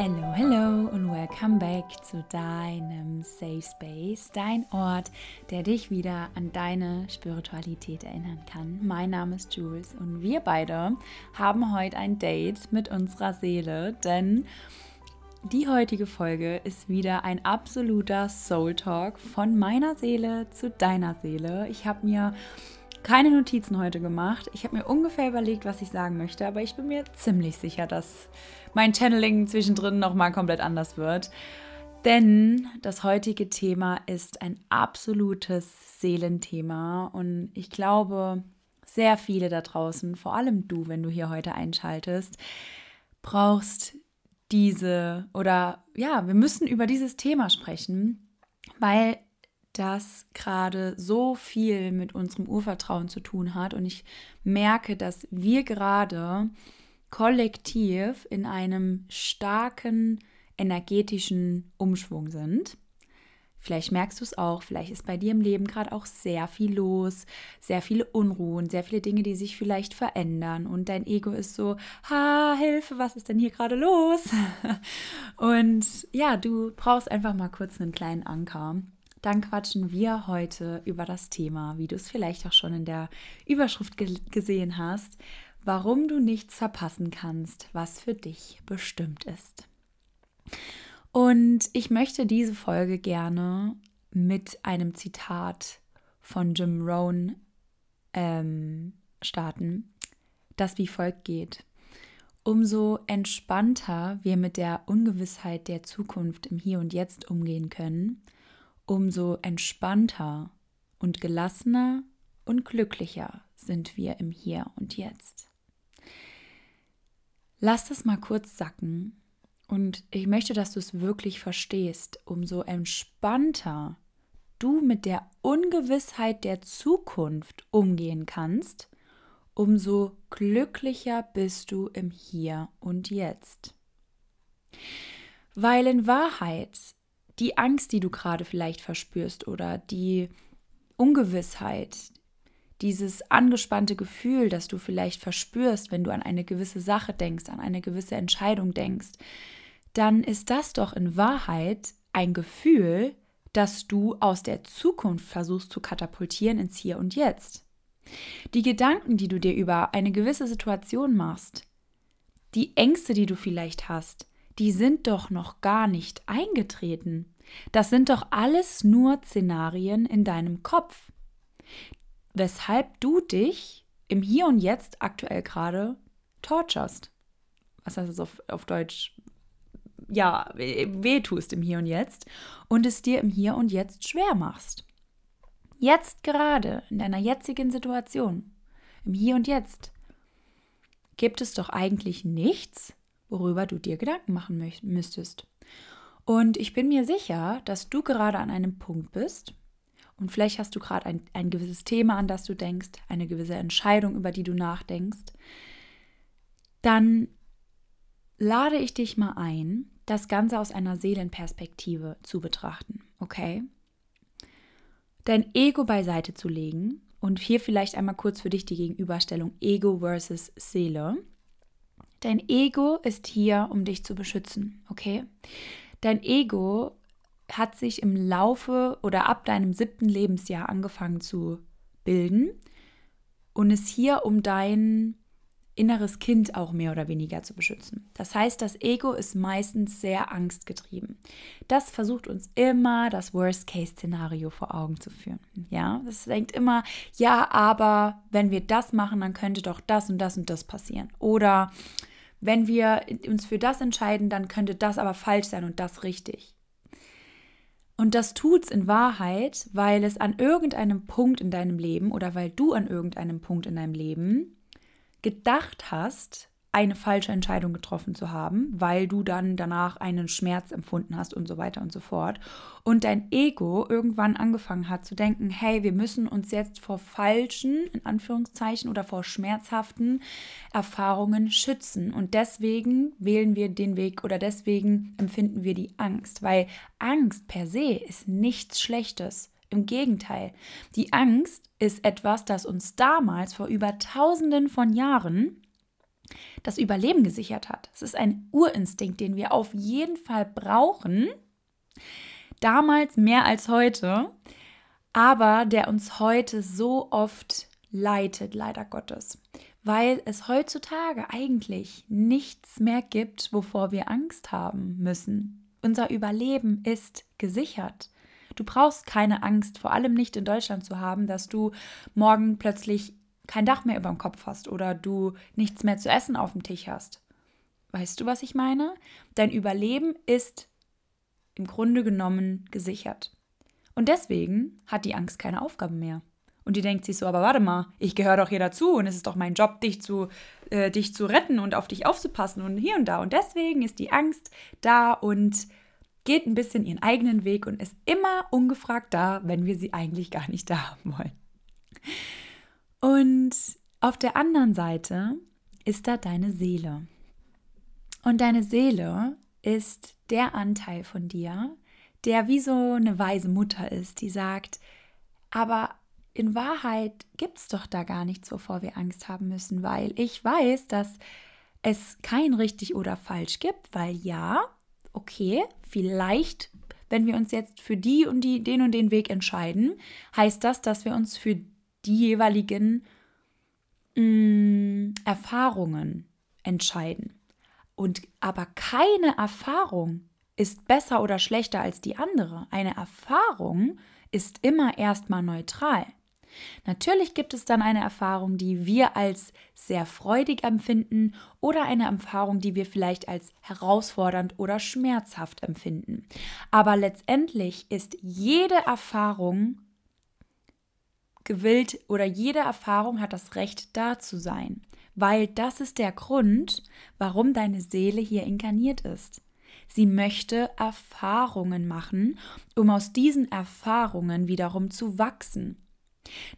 Hello, hello und welcome back zu deinem Safe Space, dein Ort, der dich wieder an deine Spiritualität erinnern kann. Mein Name ist Jules und wir beide haben heute ein Date mit unserer Seele, denn die heutige Folge ist wieder ein absoluter Soul Talk von meiner Seele zu deiner Seele. Ich habe mir keine Notizen heute gemacht. Ich habe mir ungefähr überlegt, was ich sagen möchte, aber ich bin mir ziemlich sicher, dass mein Channeling zwischendrin nochmal komplett anders wird. Denn das heutige Thema ist ein absolutes Seelenthema und ich glaube, sehr viele da draußen, vor allem du, wenn du hier heute einschaltest, brauchst diese oder ja, wir müssen über dieses Thema sprechen, weil das gerade so viel mit unserem Urvertrauen zu tun hat. Und ich merke, dass wir gerade kollektiv in einem starken energetischen Umschwung sind. Vielleicht merkst du es auch, vielleicht ist bei dir im Leben gerade auch sehr viel los, sehr viele Unruhen, sehr viele Dinge, die sich vielleicht verändern und dein Ego ist so, ha, Hilfe, was ist denn hier gerade los? Und ja, du brauchst einfach mal kurz einen kleinen Anker dann quatschen wir heute über das Thema, wie du es vielleicht auch schon in der Überschrift ge gesehen hast, warum du nichts verpassen kannst, was für dich bestimmt ist. Und ich möchte diese Folge gerne mit einem Zitat von Jim Rohn ähm, starten, das wie folgt geht. Umso entspannter wir mit der Ungewissheit der Zukunft im Hier und Jetzt umgehen können, umso entspannter und gelassener und glücklicher sind wir im Hier und Jetzt. Lass das mal kurz sacken und ich möchte, dass du es wirklich verstehst. Umso entspannter du mit der Ungewissheit der Zukunft umgehen kannst, umso glücklicher bist du im Hier und Jetzt. Weil in Wahrheit die Angst, die du gerade vielleicht verspürst oder die Ungewissheit, dieses angespannte Gefühl, das du vielleicht verspürst, wenn du an eine gewisse Sache denkst, an eine gewisse Entscheidung denkst, dann ist das doch in Wahrheit ein Gefühl, das du aus der Zukunft versuchst zu katapultieren ins Hier und Jetzt. Die Gedanken, die du dir über eine gewisse Situation machst, die Ängste, die du vielleicht hast, die sind doch noch gar nicht eingetreten. Das sind doch alles nur Szenarien in deinem Kopf, weshalb du dich im Hier und Jetzt aktuell gerade torturst. Was heißt das auf, auf Deutsch? Ja, wehtust im Hier und Jetzt und es dir im Hier und Jetzt schwer machst. Jetzt gerade, in deiner jetzigen Situation, im Hier und Jetzt, gibt es doch eigentlich nichts, worüber du dir Gedanken machen müsstest. Und ich bin mir sicher, dass du gerade an einem Punkt bist und vielleicht hast du gerade ein, ein gewisses Thema, an das du denkst, eine gewisse Entscheidung, über die du nachdenkst. Dann lade ich dich mal ein, das Ganze aus einer Seelenperspektive zu betrachten, okay? Dein Ego beiseite zu legen und hier vielleicht einmal kurz für dich die Gegenüberstellung Ego versus Seele. Dein Ego ist hier, um dich zu beschützen, okay? Dein Ego hat sich im Laufe oder ab deinem siebten Lebensjahr angefangen zu bilden und ist hier, um dein inneres Kind auch mehr oder weniger zu beschützen. Das heißt, das Ego ist meistens sehr angstgetrieben. Das versucht uns immer das Worst-Case-Szenario vor Augen zu führen. Ja, das denkt immer, ja, aber wenn wir das machen, dann könnte doch das und das und das passieren. Oder wenn wir uns für das entscheiden, dann könnte das aber falsch sein und das richtig. Und das tut's in Wahrheit, weil es an irgendeinem Punkt in deinem Leben oder weil du an irgendeinem Punkt in deinem Leben gedacht hast, eine falsche Entscheidung getroffen zu haben, weil du dann danach einen Schmerz empfunden hast und so weiter und so fort. Und dein Ego irgendwann angefangen hat zu denken, hey, wir müssen uns jetzt vor falschen, in Anführungszeichen, oder vor schmerzhaften Erfahrungen schützen. Und deswegen wählen wir den Weg oder deswegen empfinden wir die Angst, weil Angst per se ist nichts Schlechtes. Im Gegenteil, die Angst ist etwas, das uns damals vor über tausenden von Jahren das Überleben gesichert hat. Es ist ein Urinstinkt, den wir auf jeden Fall brauchen, damals mehr als heute, aber der uns heute so oft leitet, leider Gottes, weil es heutzutage eigentlich nichts mehr gibt, wovor wir Angst haben müssen. Unser Überleben ist gesichert. Du brauchst keine Angst, vor allem nicht in Deutschland zu haben, dass du morgen plötzlich kein Dach mehr über dem Kopf hast oder du nichts mehr zu essen auf dem Tisch hast. Weißt du, was ich meine? Dein Überleben ist im Grunde genommen gesichert. Und deswegen hat die Angst keine Aufgabe mehr. Und die denkt sich so, aber warte mal, ich gehöre doch hier dazu und es ist doch mein Job, dich zu, äh, dich zu retten und auf dich aufzupassen und hier und da. Und deswegen ist die Angst da und geht ein bisschen ihren eigenen Weg und ist immer ungefragt da, wenn wir sie eigentlich gar nicht da haben wollen. Und auf der anderen Seite ist da deine Seele. Und deine Seele ist der Anteil von dir, der wie so eine weise Mutter ist, die sagt, aber in Wahrheit gibt es doch da gar nichts, wovor wir Angst haben müssen, weil ich weiß, dass es kein richtig oder falsch gibt, weil ja, okay, vielleicht, wenn wir uns jetzt für die und die, den und den Weg entscheiden, heißt das, dass wir uns für die jeweiligen mh, mm, Erfahrungen entscheiden. Und aber keine Erfahrung ist besser oder schlechter als die andere. Eine Erfahrung ist immer erstmal neutral. Natürlich gibt es dann eine Erfahrung, die wir als sehr freudig empfinden oder eine Erfahrung, die wir vielleicht als herausfordernd oder schmerzhaft empfinden. Aber letztendlich ist jede Erfahrung gewillt oder jede Erfahrung hat das Recht da zu sein, weil das ist der Grund, warum deine Seele hier inkarniert ist. Sie möchte Erfahrungen machen, um aus diesen Erfahrungen wiederum zu wachsen.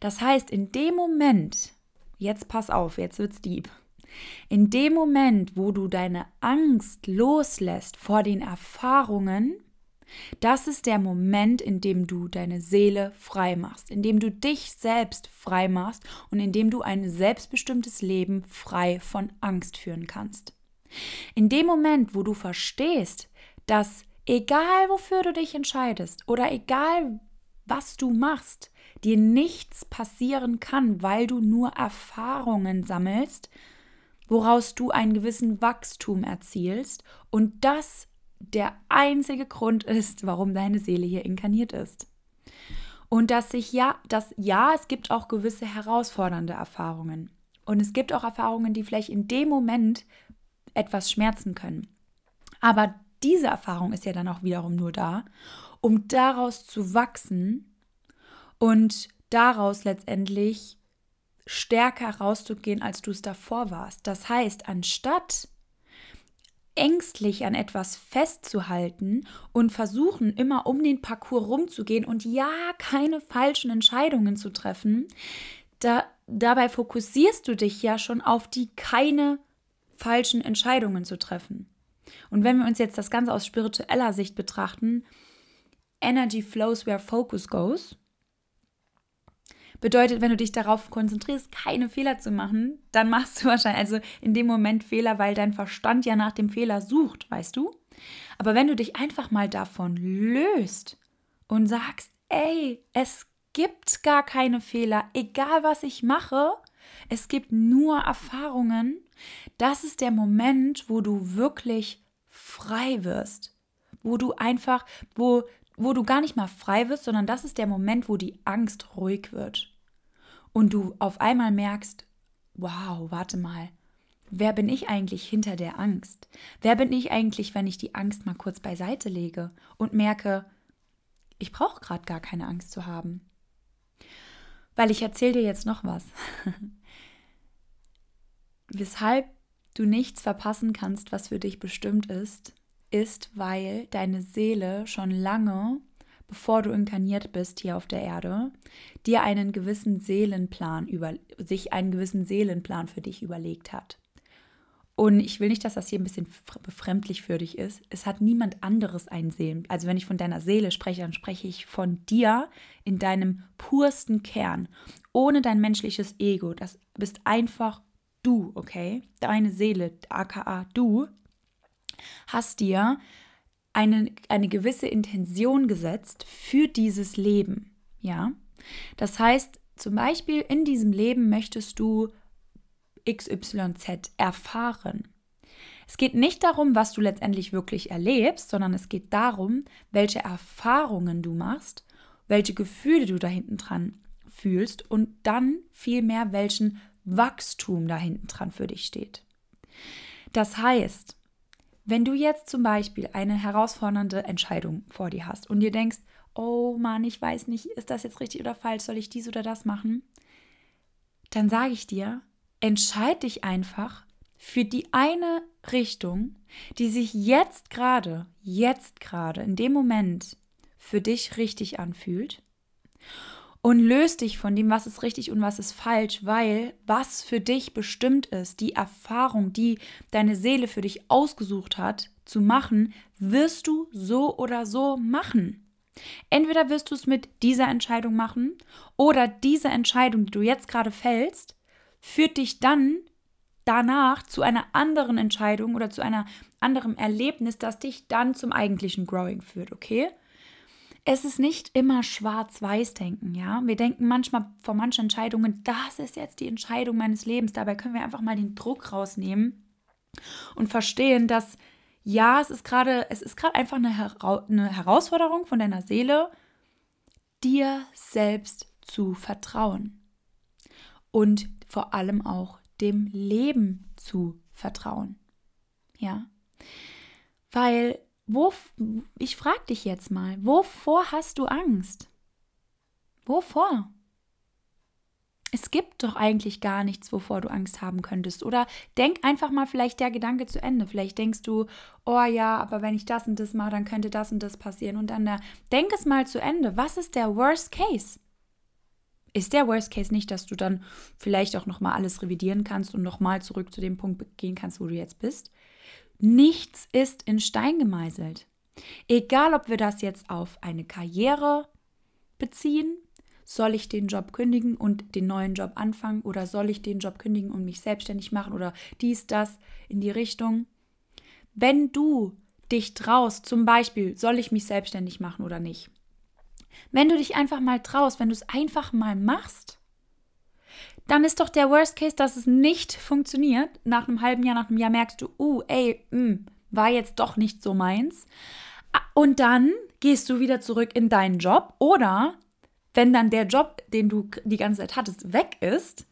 Das heißt, in dem Moment, jetzt pass auf, jetzt wird's deep. In dem Moment, wo du deine Angst loslässt vor den Erfahrungen, das ist der Moment, in dem du deine Seele frei machst, in dem du dich selbst frei machst und in dem du ein selbstbestimmtes Leben frei von Angst führen kannst. In dem Moment, wo du verstehst, dass egal wofür du dich entscheidest oder egal was du machst, dir nichts passieren kann, weil du nur Erfahrungen sammelst, woraus du einen gewissen Wachstum erzielst und das der einzige Grund ist, warum deine Seele hier inkarniert ist. Und dass sich ja, dass ja, es gibt auch gewisse herausfordernde Erfahrungen. Und es gibt auch Erfahrungen, die vielleicht in dem Moment etwas schmerzen können. Aber diese Erfahrung ist ja dann auch wiederum nur da, um daraus zu wachsen und daraus letztendlich stärker rauszugehen, als du es davor warst. Das heißt, anstatt ängstlich an etwas festzuhalten und versuchen, immer um den Parcours rumzugehen und ja, keine falschen Entscheidungen zu treffen, da, dabei fokussierst du dich ja schon auf die keine falschen Entscheidungen zu treffen. Und wenn wir uns jetzt das Ganze aus spiritueller Sicht betrachten, Energy flows where focus goes. Bedeutet, wenn du dich darauf konzentrierst, keine Fehler zu machen, dann machst du wahrscheinlich also in dem Moment Fehler, weil dein Verstand ja nach dem Fehler sucht, weißt du? Aber wenn du dich einfach mal davon löst und sagst, ey, es gibt gar keine Fehler, egal was ich mache, es gibt nur Erfahrungen, das ist der Moment, wo du wirklich frei wirst, wo du einfach, wo wo du gar nicht mal frei wirst, sondern das ist der Moment, wo die Angst ruhig wird. Und du auf einmal merkst, wow, warte mal, wer bin ich eigentlich hinter der Angst? Wer bin ich eigentlich, wenn ich die Angst mal kurz beiseite lege und merke, ich brauche gerade gar keine Angst zu haben? Weil ich erzähle dir jetzt noch was. Weshalb du nichts verpassen kannst, was für dich bestimmt ist, ist, weil deine Seele schon lange, bevor du inkarniert bist hier auf der Erde, dir einen gewissen Seelenplan über sich einen gewissen Seelenplan für dich überlegt hat. Und ich will nicht, dass das hier ein bisschen befremdlich für dich ist. Es hat niemand anderes einen Seelen. Also wenn ich von deiner Seele spreche, dann spreche ich von dir in deinem pursten Kern, ohne dein menschliches Ego. Das bist einfach du, okay, deine Seele, aka du, hast dir eine, eine gewisse Intention gesetzt für dieses Leben. Ja, das heißt, zum Beispiel in diesem Leben möchtest du XYZ erfahren. Es geht nicht darum, was du letztendlich wirklich erlebst, sondern es geht darum, welche Erfahrungen du machst, welche Gefühle du da hinten dran fühlst und dann vielmehr welchen Wachstum da hinten dran für dich steht. Das heißt, wenn du jetzt zum Beispiel eine herausfordernde Entscheidung vor dir hast und dir denkst, oh Mann, ich weiß nicht, ist das jetzt richtig oder falsch, soll ich dies oder das machen? Dann sage ich dir, entscheid dich einfach für die eine Richtung, die sich jetzt gerade, jetzt gerade, in dem Moment für dich richtig anfühlt und löst dich von dem, was ist richtig und was ist falsch, weil was für dich bestimmt ist, die Erfahrung, die deine Seele für dich ausgesucht hat, zu machen, wirst du so oder so machen. Entweder wirst du es mit dieser Entscheidung machen oder diese Entscheidung, die du jetzt gerade fällst, führt dich dann danach zu einer anderen Entscheidung oder zu einer anderen Erlebnis, das dich dann zum eigentlichen Growing führt, okay? Es ist nicht immer schwarz-weiß-denken, ja? Wir denken manchmal vor manchen Entscheidungen, das ist jetzt die Entscheidung meines Lebens. Dabei können wir einfach mal den Druck rausnehmen und verstehen, dass ja, es ist gerade, es ist gerade einfach eine, Hera eine Herausforderung von deiner Seele, dir selbst zu vertrauen. Und vor allem auch dem Leben zu vertrauen. Ja. Weil, wo, ich frage dich jetzt mal, wovor hast du Angst? Wovor? Es gibt doch eigentlich gar nichts, wovor du Angst haben könntest. Oder denk einfach mal vielleicht der Gedanke zu Ende. Vielleicht denkst du, oh ja, aber wenn ich das und das mache, dann könnte das und das passieren. Und dann da, denk es mal zu Ende. Was ist der Worst Case? ist der Worst Case nicht, dass du dann vielleicht auch nochmal alles revidieren kannst und nochmal zurück zu dem Punkt gehen kannst, wo du jetzt bist. Nichts ist in Stein gemeißelt. Egal, ob wir das jetzt auf eine Karriere beziehen, soll ich den Job kündigen und den neuen Job anfangen oder soll ich den Job kündigen und mich selbstständig machen oder dies, das in die Richtung. Wenn du dich traust, zum Beispiel, soll ich mich selbstständig machen oder nicht, wenn du dich einfach mal traust, wenn du es einfach mal machst, dann ist doch der Worst Case, dass es nicht funktioniert. Nach einem halben Jahr, nach einem Jahr merkst du, uh, ey, mh, mm, war jetzt doch nicht so meins. Und dann gehst du wieder zurück in deinen Job oder wenn dann der Job, den du die ganze Zeit hattest, weg ist,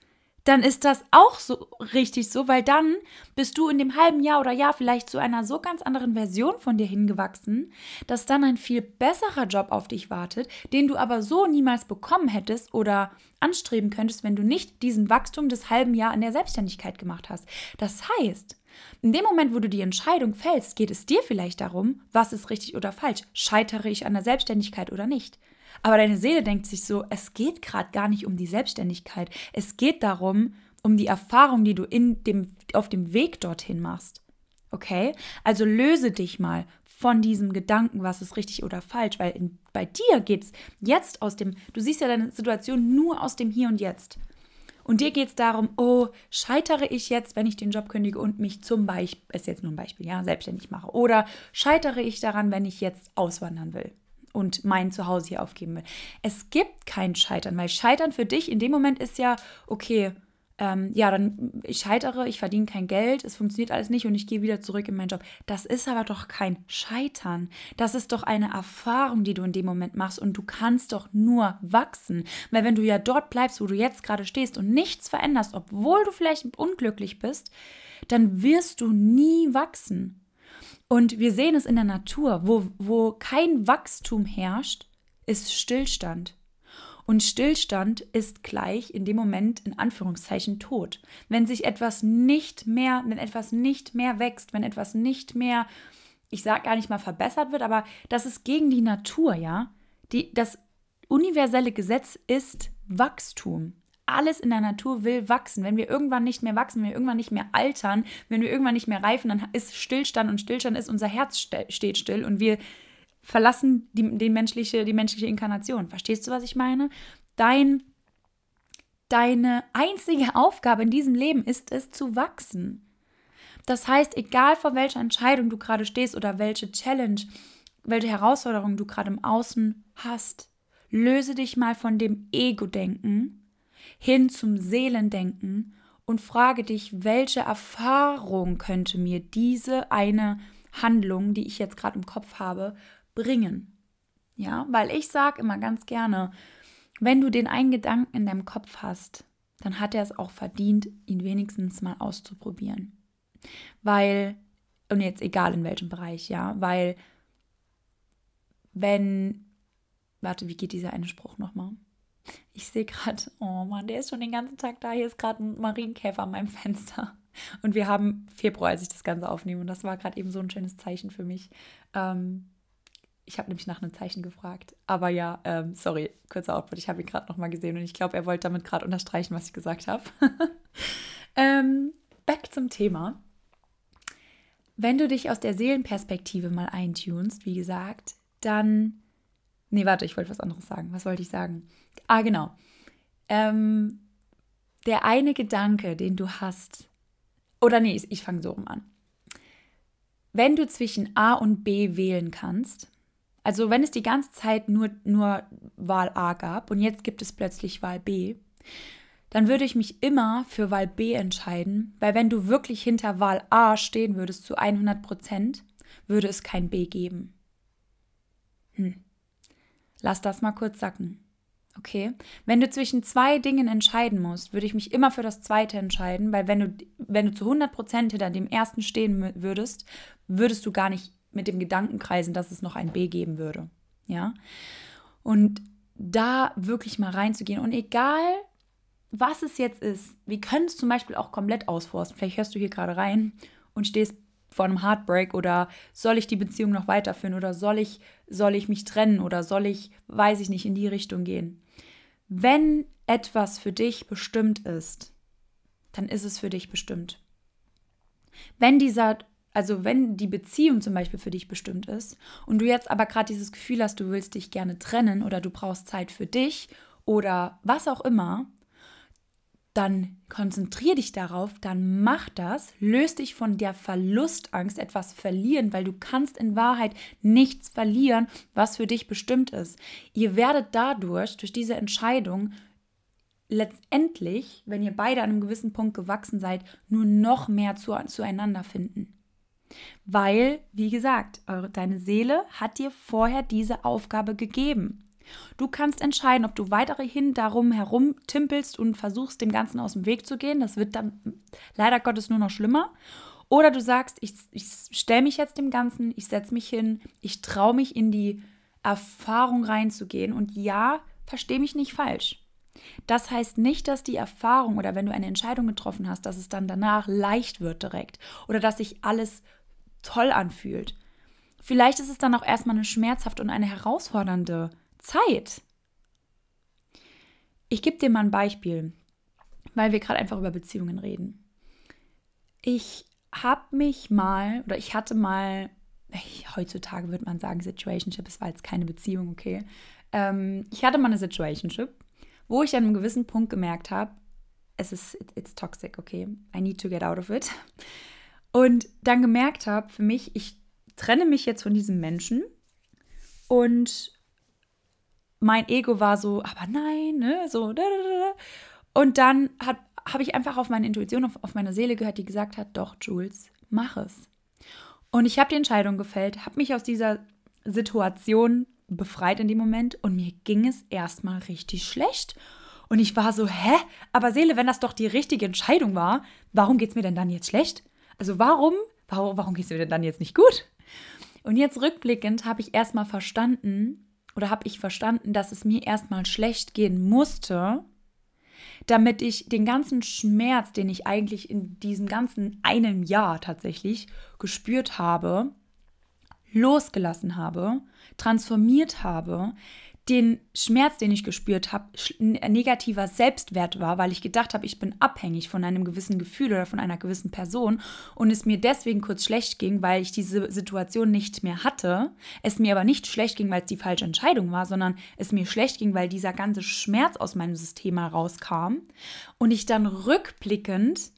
dann ist das auch so richtig so, weil dann bist du in dem halben Jahr oder Jahr vielleicht zu einer so ganz anderen Version von dir hingewachsen, dass dann ein viel besserer Job auf dich wartet, den du aber so niemals bekommen hättest oder anstreben könntest, wenn du nicht diesen Wachstum des halben Jahr in der Selbstständigkeit gemacht hast. Das heißt, in dem Moment, wo du die Entscheidung fällst, geht es dir vielleicht darum, was ist richtig oder falsch. Scheitere ich an der Selbstständigkeit oder nicht? Aber deine Seele denkt sich so, es geht gerade gar nicht um die Selbstständigkeit. Es geht darum, um die Erfahrung, die du in dem, auf dem Weg dorthin machst. Okay? Also löse dich mal von diesem Gedanken, was ist richtig oder falsch, weil in, bei dir geht es jetzt aus dem, du siehst ja deine Situation nur aus dem Hier und Jetzt. Und dir geht es darum, oh, scheitere ich jetzt, wenn ich den Job kündige und mich zum Beispiel, ist jetzt nur ein Beispiel, ja, selbstständig mache. Oder scheitere ich daran, wenn ich jetzt auswandern will und mein Zuhause hier aufgeben will. Es gibt kein Scheitern, weil Scheitern für dich in dem Moment ist ja, okay, ähm, ja, dann ich scheitere, ich verdiene kein Geld, es funktioniert alles nicht und ich gehe wieder zurück in meinen Job. Das ist aber doch kein Scheitern. Das ist doch eine Erfahrung, die du in dem Moment machst und du kannst doch nur wachsen. Weil wenn du ja dort bleibst, wo du jetzt gerade stehst und nichts veränderst, obwohl du vielleicht unglücklich bist, dann wirst du nie wachsen. Und wir sehen es in der Natur, wo, wo kein Wachstum herrscht, ist Stillstand. Und Stillstand ist gleich in dem Moment in Anführungszeichen tot. Wenn sich etwas nicht mehr, wenn etwas nicht mehr wächst, wenn etwas nicht mehr, ich sage gar nicht mal verbessert wird, aber das ist gegen die Natur, ja. Die, das universelle Gesetz ist Wachstum alles in der Natur will wachsen. Wenn wir irgendwann nicht mehr wachsen, wenn wir irgendwann nicht mehr altern, wenn wir irgendwann nicht mehr reifen, dann ist Stillstand und Stillstand ist unser Herz steht still und wir verlassen die, die, menschliche, die menschliche Inkarnation. Verstehst du, was ich meine? Dein, deine einzige Aufgabe in diesem Leben ist es zu wachsen. Das heißt, egal vor welcher Entscheidung du gerade stehst oder welche Challenge, welche Herausforderung du gerade im Außen hast, löse dich mal von dem Ego-Denken hin zum Seelendenken und frage dich, welche Erfahrung könnte mir diese eine Handlung, die ich jetzt gerade im Kopf habe, bringen. Ja, weil ich sage immer ganz gerne, wenn du den einen Gedanken in deinem Kopf hast, dann hat er es auch verdient, ihn wenigstens mal auszuprobieren. Weil, und jetzt egal in welchem Bereich, ja, weil wenn, warte, wie geht dieser eine Spruch nochmal? Ich sehe gerade, oh Mann, der ist schon den ganzen Tag da. Hier ist gerade ein Marienkäfer an meinem Fenster. Und wir haben Februar, als ich das Ganze aufnehme. Und das war gerade eben so ein schönes Zeichen für mich. Ähm, ich habe nämlich nach einem Zeichen gefragt. Aber ja, ähm, sorry, kurzer Output. Ich habe ihn gerade nochmal gesehen und ich glaube, er wollte damit gerade unterstreichen, was ich gesagt habe. ähm, back zum Thema. Wenn du dich aus der Seelenperspektive mal eintunst, wie gesagt, dann. Nee, warte, ich wollte was anderes sagen. Was wollte ich sagen? Ah, genau. Ähm, der eine Gedanke, den du hast, oder nee, ich fange so rum an. Wenn du zwischen A und B wählen kannst, also wenn es die ganze Zeit nur, nur Wahl A gab und jetzt gibt es plötzlich Wahl B, dann würde ich mich immer für Wahl B entscheiden, weil wenn du wirklich hinter Wahl A stehen würdest zu 100 Prozent, würde es kein B geben. Hm. Lass das mal kurz sacken. Okay. Wenn du zwischen zwei Dingen entscheiden musst, würde ich mich immer für das zweite entscheiden, weil wenn du, wenn du zu 100 Prozent hinter dem ersten stehen würdest, würdest du gar nicht mit dem Gedanken kreisen, dass es noch ein B geben würde. Ja. Und da wirklich mal reinzugehen und egal, was es jetzt ist, wir können es zum Beispiel auch komplett ausforsten. Vielleicht hörst du hier gerade rein und stehst vor einem Heartbreak oder soll ich die Beziehung noch weiterführen oder soll ich, soll ich mich trennen oder soll ich, weiß ich nicht, in die Richtung gehen. Wenn etwas für dich bestimmt ist, dann ist es für dich bestimmt. Wenn dieser, also wenn die Beziehung zum Beispiel für dich bestimmt ist und du jetzt aber gerade dieses Gefühl hast, du willst dich gerne trennen oder du brauchst Zeit für dich oder was auch immer, dann konzentrier dich darauf, dann mach das, löst dich von der Verlustangst, etwas verlieren, weil du kannst in Wahrheit nichts verlieren, was für dich bestimmt ist. Ihr werdet dadurch, durch diese Entscheidung, letztendlich, wenn ihr beide an einem gewissen Punkt gewachsen seid, nur noch mehr zu, zueinander finden. Weil, wie gesagt, eure, deine Seele hat dir vorher diese Aufgabe gegeben. Du kannst entscheiden, ob du weiterhin darum herum timpelst und versuchst, dem Ganzen aus dem Weg zu gehen. Das wird dann leider Gottes nur noch schlimmer. Oder du sagst, ich, ich stelle mich jetzt dem Ganzen, ich setze mich hin, ich traue mich in die Erfahrung reinzugehen. Und ja, verstehe mich nicht falsch. Das heißt nicht, dass die Erfahrung oder wenn du eine Entscheidung getroffen hast, dass es dann danach leicht wird direkt oder dass sich alles toll anfühlt. Vielleicht ist es dann auch erstmal eine schmerzhafte und eine herausfordernde Zeit. Ich gebe dir mal ein Beispiel, weil wir gerade einfach über Beziehungen reden. Ich habe mich mal, oder ich hatte mal, heutzutage würde man sagen Situationship, es war jetzt keine Beziehung, okay. Ähm, ich hatte mal eine Situationship, wo ich an einem gewissen Punkt gemerkt habe, es ist, it's toxic, okay. I need to get out of it. Und dann gemerkt habe, für mich, ich trenne mich jetzt von diesem Menschen und mein Ego war so, aber nein, ne, so. Und dann habe ich einfach auf meine Intuition, auf, auf meine Seele gehört, die gesagt hat, doch, Jules, mach es. Und ich habe die Entscheidung gefällt, habe mich aus dieser Situation befreit in dem Moment und mir ging es erstmal richtig schlecht. Und ich war so, hä? Aber Seele, wenn das doch die richtige Entscheidung war, warum geht es mir denn dann jetzt schlecht? Also warum, warum, warum geht es mir denn dann jetzt nicht gut? Und jetzt rückblickend habe ich erstmal verstanden, oder habe ich verstanden, dass es mir erstmal schlecht gehen musste, damit ich den ganzen Schmerz, den ich eigentlich in diesem ganzen einem Jahr tatsächlich gespürt habe, losgelassen habe, transformiert habe, den Schmerz, den ich gespürt habe, ein negativer Selbstwert war, weil ich gedacht habe, ich bin abhängig von einem gewissen Gefühl oder von einer gewissen Person und es mir deswegen kurz schlecht ging, weil ich diese Situation nicht mehr hatte. Es mir aber nicht schlecht ging, weil es die falsche Entscheidung war, sondern es mir schlecht ging, weil dieser ganze Schmerz aus meinem System herauskam und ich dann rückblickend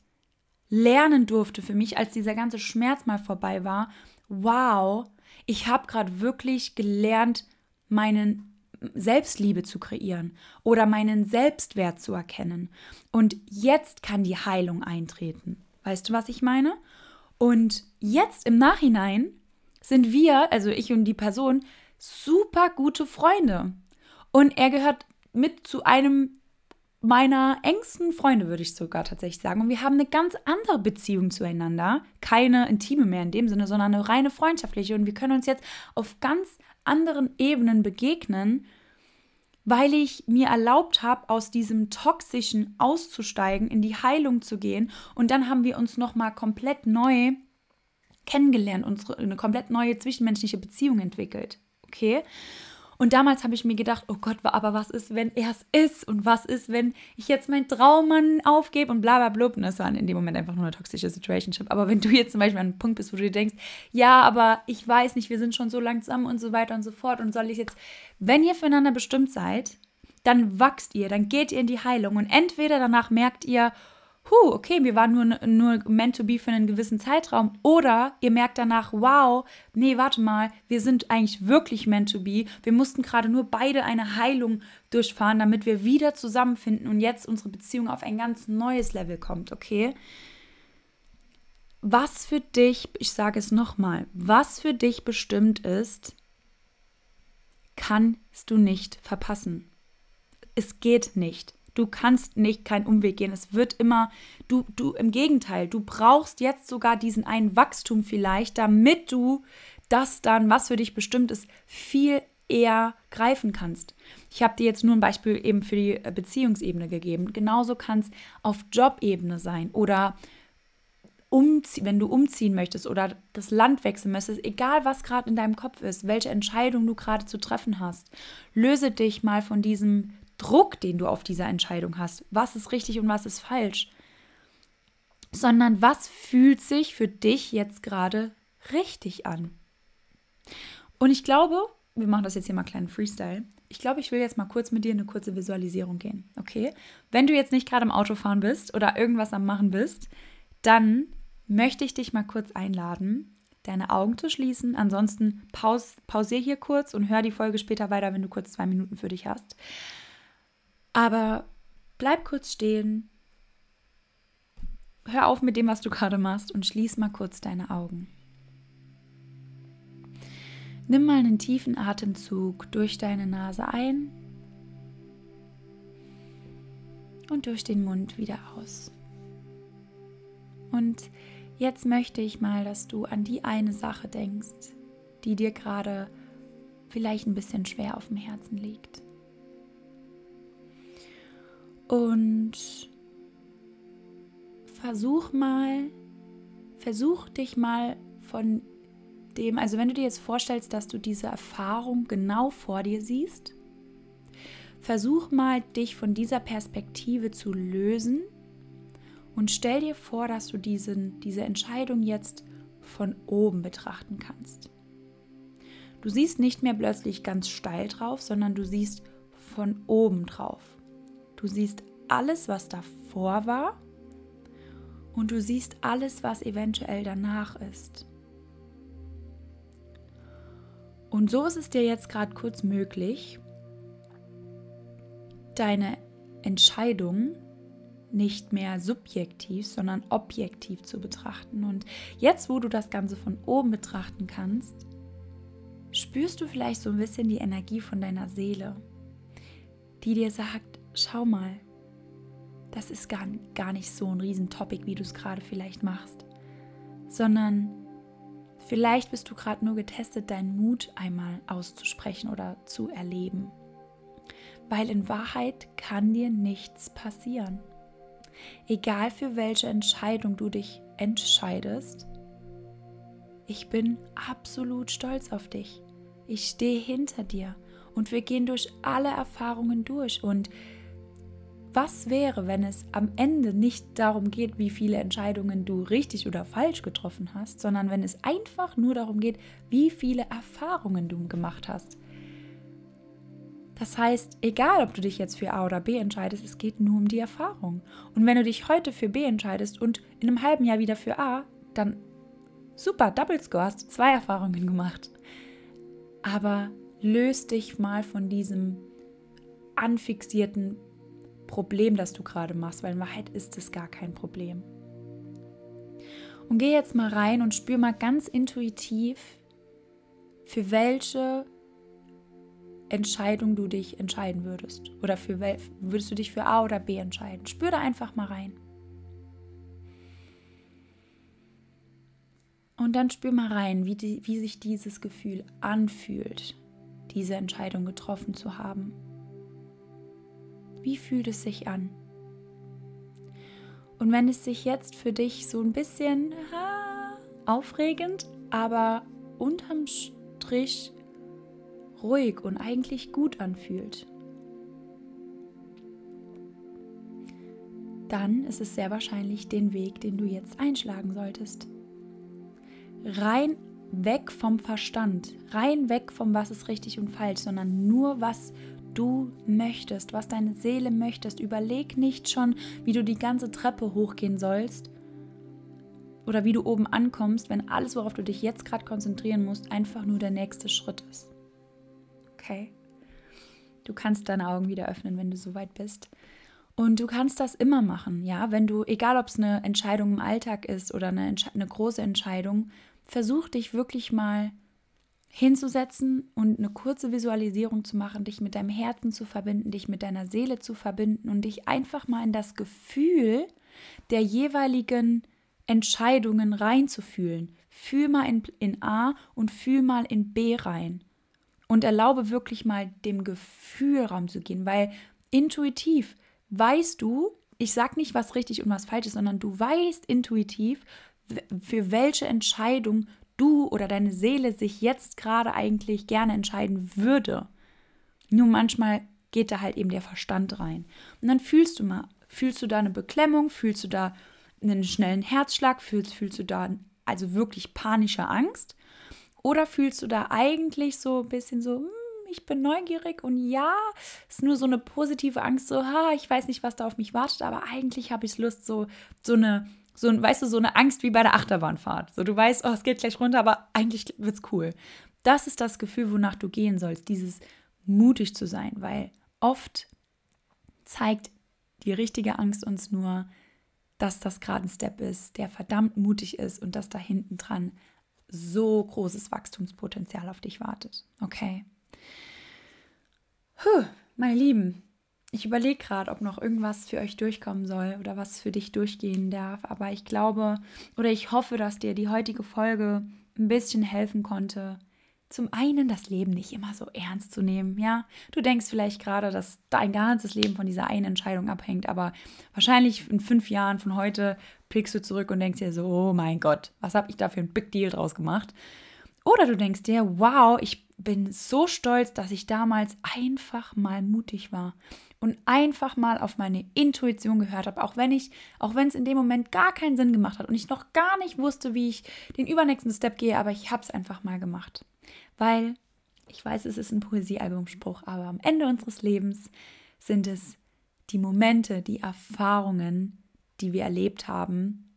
lernen durfte für mich, als dieser ganze Schmerz mal vorbei war, wow, ich habe gerade wirklich gelernt, meinen Selbstliebe zu kreieren oder meinen Selbstwert zu erkennen. Und jetzt kann die Heilung eintreten. Weißt du, was ich meine? Und jetzt im Nachhinein sind wir, also ich und die Person, super gute Freunde. Und er gehört mit zu einem meiner engsten Freunde, würde ich sogar tatsächlich sagen. Und wir haben eine ganz andere Beziehung zueinander. Keine intime mehr in dem Sinne, sondern eine reine freundschaftliche. Und wir können uns jetzt auf ganz anderen Ebenen begegnen, weil ich mir erlaubt habe, aus diesem toxischen auszusteigen, in die Heilung zu gehen. Und dann haben wir uns nochmal komplett neu kennengelernt, unsere, eine komplett neue zwischenmenschliche Beziehung entwickelt. Okay? Und damals habe ich mir gedacht, oh Gott, aber was ist, wenn er es ist? Und was ist, wenn ich jetzt meinen Traummann aufgebe und bla bla bla. Und das war in dem Moment einfach nur eine toxische Situationship. Aber wenn du jetzt zum Beispiel an einem Punkt bist, wo du dir denkst, ja, aber ich weiß nicht, wir sind schon so langsam und so weiter und so fort. Und soll ich jetzt, wenn ihr füreinander bestimmt seid, dann wachst ihr, dann geht ihr in die Heilung. Und entweder danach merkt ihr, huh, okay, wir waren nur, nur meant to be für einen gewissen Zeitraum. Oder ihr merkt danach, wow, nee, warte mal, wir sind eigentlich wirklich meant to be. Wir mussten gerade nur beide eine Heilung durchfahren, damit wir wieder zusammenfinden und jetzt unsere Beziehung auf ein ganz neues Level kommt, okay? Was für dich, ich sage es nochmal, was für dich bestimmt ist, kannst du nicht verpassen. Es geht nicht. Du kannst nicht keinen Umweg gehen. Es wird immer, du, du, im Gegenteil, du brauchst jetzt sogar diesen einen Wachstum vielleicht, damit du das dann, was für dich bestimmt ist, viel eher greifen kannst. Ich habe dir jetzt nur ein Beispiel eben für die äh, Beziehungsebene gegeben. Genauso kann es auf Jobebene sein oder wenn du umziehen möchtest oder das Land wechseln möchtest, egal was gerade in deinem Kopf ist, welche Entscheidung du gerade zu treffen hast, löse dich mal von diesem Druck, den du auf dieser Entscheidung hast. Was ist richtig und was ist falsch? Sondern was fühlt sich für dich jetzt gerade richtig an? Und ich glaube, wir machen das jetzt hier mal kleinen Freestyle. Ich glaube, ich will jetzt mal kurz mit dir eine kurze Visualisierung gehen. Okay? Wenn du jetzt nicht gerade im Auto fahren bist oder irgendwas am Machen bist, dann möchte ich dich mal kurz einladen, deine Augen zu schließen. Ansonsten paus pausier hier kurz und hör die Folge später weiter, wenn du kurz zwei Minuten für dich hast. Aber bleib kurz stehen, hör auf mit dem, was du gerade machst und schließ mal kurz deine Augen. Nimm mal einen tiefen Atemzug durch deine Nase ein und durch den Mund wieder aus. Und jetzt möchte ich mal, dass du an die eine Sache denkst, die dir gerade vielleicht ein bisschen schwer auf dem Herzen liegt. Und versuch mal, versuch dich mal von dem, also wenn du dir jetzt vorstellst, dass du diese Erfahrung genau vor dir siehst, versuch mal, dich von dieser Perspektive zu lösen und stell dir vor, dass du diesen, diese Entscheidung jetzt von oben betrachten kannst. Du siehst nicht mehr plötzlich ganz steil drauf, sondern du siehst von oben drauf. Du siehst alles, was davor war und du siehst alles, was eventuell danach ist. Und so ist es dir jetzt gerade kurz möglich, deine Entscheidung nicht mehr subjektiv, sondern objektiv zu betrachten. Und jetzt, wo du das Ganze von oben betrachten kannst, spürst du vielleicht so ein bisschen die Energie von deiner Seele, die dir sagt, schau mal, das ist gar, gar nicht so ein Riesentopic, wie du es gerade vielleicht machst, sondern vielleicht bist du gerade nur getestet, deinen Mut einmal auszusprechen oder zu erleben. Weil in Wahrheit kann dir nichts passieren. Egal für welche Entscheidung du dich entscheidest, ich bin absolut stolz auf dich. Ich stehe hinter dir und wir gehen durch alle Erfahrungen durch. Und was wäre, wenn es am Ende nicht darum geht, wie viele Entscheidungen du richtig oder falsch getroffen hast, sondern wenn es einfach nur darum geht, wie viele Erfahrungen du gemacht hast? Das heißt, egal ob du dich jetzt für A oder B entscheidest, es geht nur um die Erfahrung. Und wenn du dich heute für B entscheidest und in einem halben Jahr wieder für A, dann super, Double Score, hast du zwei Erfahrungen gemacht. Aber löst dich mal von diesem anfixierten Problem, das du gerade machst, weil in Wahrheit ist es gar kein Problem. Und geh jetzt mal rein und spür mal ganz intuitiv, für welche Entscheidung du dich entscheiden würdest. Oder für würdest du dich für A oder B entscheiden? Spür da einfach mal rein. Und dann spür mal rein, wie, die, wie sich dieses Gefühl anfühlt, diese Entscheidung getroffen zu haben. Wie fühlt es sich an? Und wenn es sich jetzt für dich so ein bisschen aufregend, aber unterm Strich ruhig und eigentlich gut anfühlt, dann ist es sehr wahrscheinlich den Weg, den du jetzt einschlagen solltest. Rein weg vom Verstand, rein weg vom was ist richtig und falsch, sondern nur was du möchtest, was deine Seele möchtest. Überleg nicht schon, wie du die ganze Treppe hochgehen sollst oder wie du oben ankommst, wenn alles, worauf du dich jetzt gerade konzentrieren musst, einfach nur der nächste Schritt ist okay. Du kannst deine Augen wieder öffnen, wenn du soweit bist. Und du kannst das immer machen, ja, wenn du, egal ob es eine Entscheidung im Alltag ist oder eine, eine große Entscheidung, versuch dich wirklich mal hinzusetzen und eine kurze Visualisierung zu machen, dich mit deinem Herzen zu verbinden, dich mit deiner Seele zu verbinden und dich einfach mal in das Gefühl der jeweiligen Entscheidungen reinzufühlen. Fühl mal in, in A und fühl mal in B rein und erlaube wirklich mal dem Gefühl Raum zu gehen, weil intuitiv weißt du, ich sag nicht, was richtig und was falsch ist, sondern du weißt intuitiv, für welche Entscheidung du oder deine Seele sich jetzt gerade eigentlich gerne entscheiden würde. Nur manchmal geht da halt eben der Verstand rein. Und dann fühlst du mal, fühlst du da eine Beklemmung, fühlst du da einen schnellen Herzschlag, fühlst, fühlst du da also wirklich panische Angst oder fühlst du da eigentlich so ein bisschen so, hm, ich bin neugierig und ja, ist nur so eine positive Angst, so, ha, ich weiß nicht, was da auf mich wartet, aber eigentlich habe ich Lust, so, so eine, so ein, weißt du, so eine Angst wie bei der Achterbahnfahrt. So, du weißt, oh, es geht gleich runter, aber eigentlich wird es cool. Das ist das Gefühl, wonach du gehen sollst, dieses mutig zu sein, weil oft zeigt die richtige Angst uns nur, dass das gerade ein Step ist, der verdammt mutig ist und dass da hinten dran so großes Wachstumspotenzial auf dich wartet. Okay. Puh, meine Lieben, ich überlege gerade, ob noch irgendwas für euch durchkommen soll oder was für dich durchgehen darf. Aber ich glaube oder ich hoffe, dass dir die heutige Folge ein bisschen helfen konnte, zum einen das Leben nicht immer so ernst zu nehmen, ja. Du denkst vielleicht gerade, dass dein ganzes Leben von dieser einen Entscheidung abhängt, aber wahrscheinlich in fünf Jahren von heute blickst du zurück und denkst dir so, oh mein Gott, was habe ich da für ein Big Deal draus gemacht? Oder du denkst dir, wow, ich bin so stolz, dass ich damals einfach mal mutig war und einfach mal auf meine Intuition gehört habe, auch wenn ich, auch wenn es in dem Moment gar keinen Sinn gemacht hat und ich noch gar nicht wusste, wie ich den übernächsten Step gehe, aber ich habe es einfach mal gemacht. Weil ich weiß, es ist ein Poesiealbumspruch, aber am Ende unseres Lebens sind es die Momente, die Erfahrungen, die wir erlebt haben,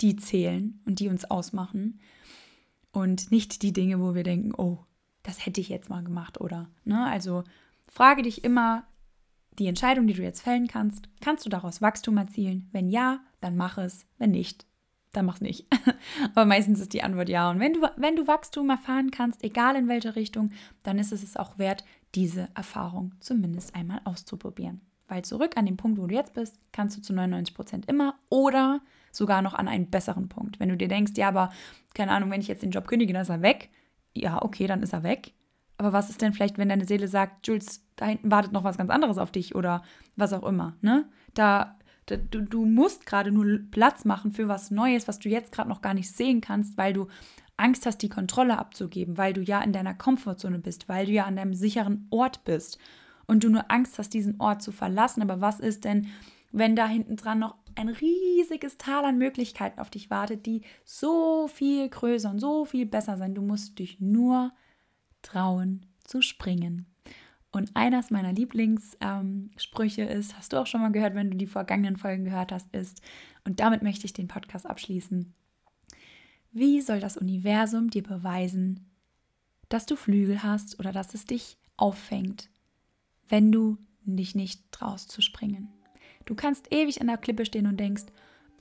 die zählen und die uns ausmachen und nicht die Dinge, wo wir denken, oh, das hätte ich jetzt mal gemacht oder, ne? Also frage dich immer die Entscheidung, die du jetzt fällen kannst, kannst du daraus Wachstum erzielen? Wenn ja, dann mach es, wenn nicht, dann mach's nicht. Aber meistens ist die Antwort ja. Und wenn du, wenn du Wachstum erfahren kannst, egal in welche Richtung, dann ist es es auch wert, diese Erfahrung zumindest einmal auszuprobieren. Weil zurück an den Punkt, wo du jetzt bist, kannst du zu 99 Prozent immer oder sogar noch an einen besseren Punkt. Wenn du dir denkst, ja, aber keine Ahnung, wenn ich jetzt den Job kündige, dann ist er weg. Ja, okay, dann ist er weg. Aber was ist denn vielleicht, wenn deine Seele sagt, Jules, da hinten wartet noch was ganz anderes auf dich oder was auch immer, ne? Da Du, du musst gerade nur Platz machen für was Neues, was du jetzt gerade noch gar nicht sehen kannst, weil du Angst hast, die Kontrolle abzugeben, weil du ja in deiner Komfortzone bist, weil du ja an deinem sicheren Ort bist und du nur Angst hast, diesen Ort zu verlassen. Aber was ist denn, wenn da hinten dran noch ein riesiges Tal an Möglichkeiten auf dich wartet, die so viel größer und so viel besser sind? Du musst dich nur trauen zu springen. Und eines meiner Lieblingssprüche ähm, ist, hast du auch schon mal gehört, wenn du die vergangenen Folgen gehört hast, ist, und damit möchte ich den Podcast abschließen, wie soll das Universum dir beweisen, dass du Flügel hast oder dass es dich auffängt, wenn du dich nicht traust zu springen? Du kannst ewig an der Klippe stehen und denkst,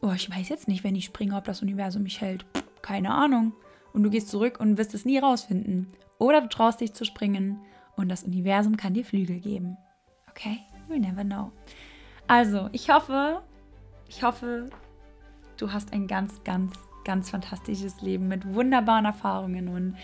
oh, ich weiß jetzt nicht, wenn ich springe, ob das Universum mich hält. Keine Ahnung. Und du gehst zurück und wirst es nie rausfinden. Oder du traust dich zu springen und das Universum kann dir Flügel geben. Okay? You never know. Also, ich hoffe, ich hoffe, du hast ein ganz, ganz, ganz fantastisches Leben mit wunderbaren Erfahrungen und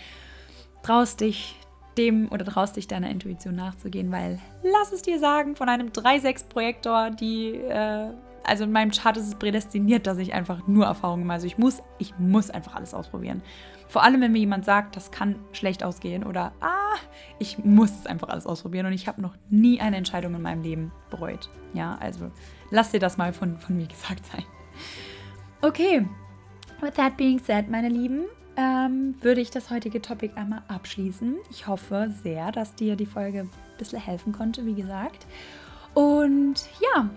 traust dich dem oder traust dich deiner Intuition nachzugehen, weil lass es dir sagen, von einem 3-6-Projektor, die äh, also in meinem Chart ist es prädestiniert, dass ich einfach nur Erfahrungen mache. Also ich muss, ich muss einfach alles ausprobieren. Vor allem, wenn mir jemand sagt, das kann schlecht ausgehen oder ah, ich muss es einfach alles ausprobieren und ich habe noch nie eine Entscheidung in meinem Leben bereut. Ja, also lass dir das mal von, von mir gesagt sein. Okay, with that being said, meine Lieben, ähm, würde ich das heutige Topic einmal abschließen. Ich hoffe sehr, dass dir die Folge ein bisschen helfen konnte, wie gesagt. Und ja,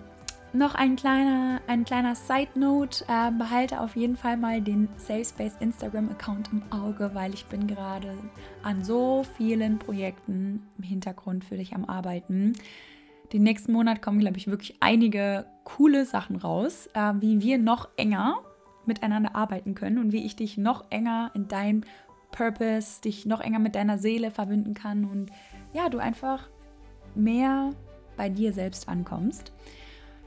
noch ein kleiner, ein kleiner Side Note. Äh, behalte auf jeden Fall mal den Safe Space Instagram Account im Auge, weil ich bin gerade an so vielen Projekten im Hintergrund für dich am Arbeiten. Den nächsten Monat kommen, glaube ich, wirklich einige coole Sachen raus, äh, wie wir noch enger miteinander arbeiten können und wie ich dich noch enger in deinem Purpose, dich noch enger mit deiner Seele verbinden kann und ja, du einfach mehr bei dir selbst ankommst.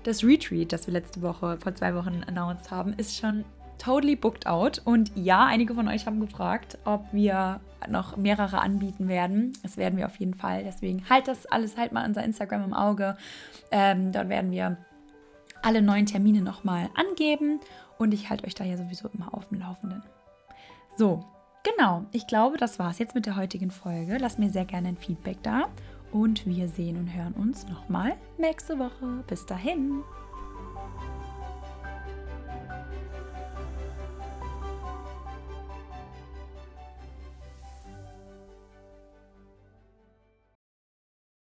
Das Retreat, das wir letzte Woche, vor zwei Wochen announced haben, ist schon totally booked out. Und ja, einige von euch haben gefragt, ob wir noch mehrere anbieten werden. Das werden wir auf jeden Fall. Deswegen halt das alles halt mal unser Instagram im Auge. Ähm, dort werden wir alle neuen Termine nochmal angeben und ich halte euch da ja sowieso immer auf dem Laufenden. So, genau. Ich glaube, das war es jetzt mit der heutigen Folge. Lasst mir sehr gerne ein Feedback da und wir sehen und hören uns nochmal nächste Woche. Bis dahin.